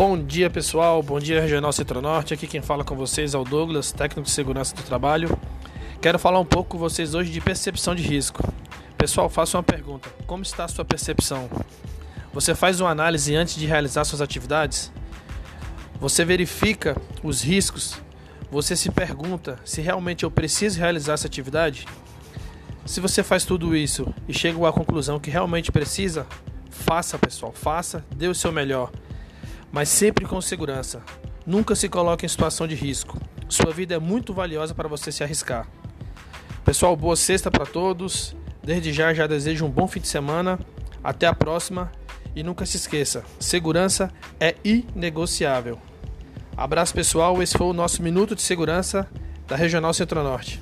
Bom dia pessoal, bom dia Regional Centro-Norte. Aqui quem fala com vocês é o Douglas, técnico de segurança do trabalho. Quero falar um pouco com vocês hoje de percepção de risco. Pessoal, faço uma pergunta: como está a sua percepção? Você faz uma análise antes de realizar suas atividades? Você verifica os riscos? Você se pergunta se realmente eu preciso realizar essa atividade? Se você faz tudo isso e chega à conclusão que realmente precisa, faça, pessoal, faça, dê o seu melhor mas sempre com segurança. Nunca se coloque em situação de risco. Sua vida é muito valiosa para você se arriscar. Pessoal, boa sexta para todos. Desde já já desejo um bom fim de semana. Até a próxima e nunca se esqueça, segurança é inegociável. Abraço pessoal, esse foi o nosso minuto de segurança da Regional Centro-Norte.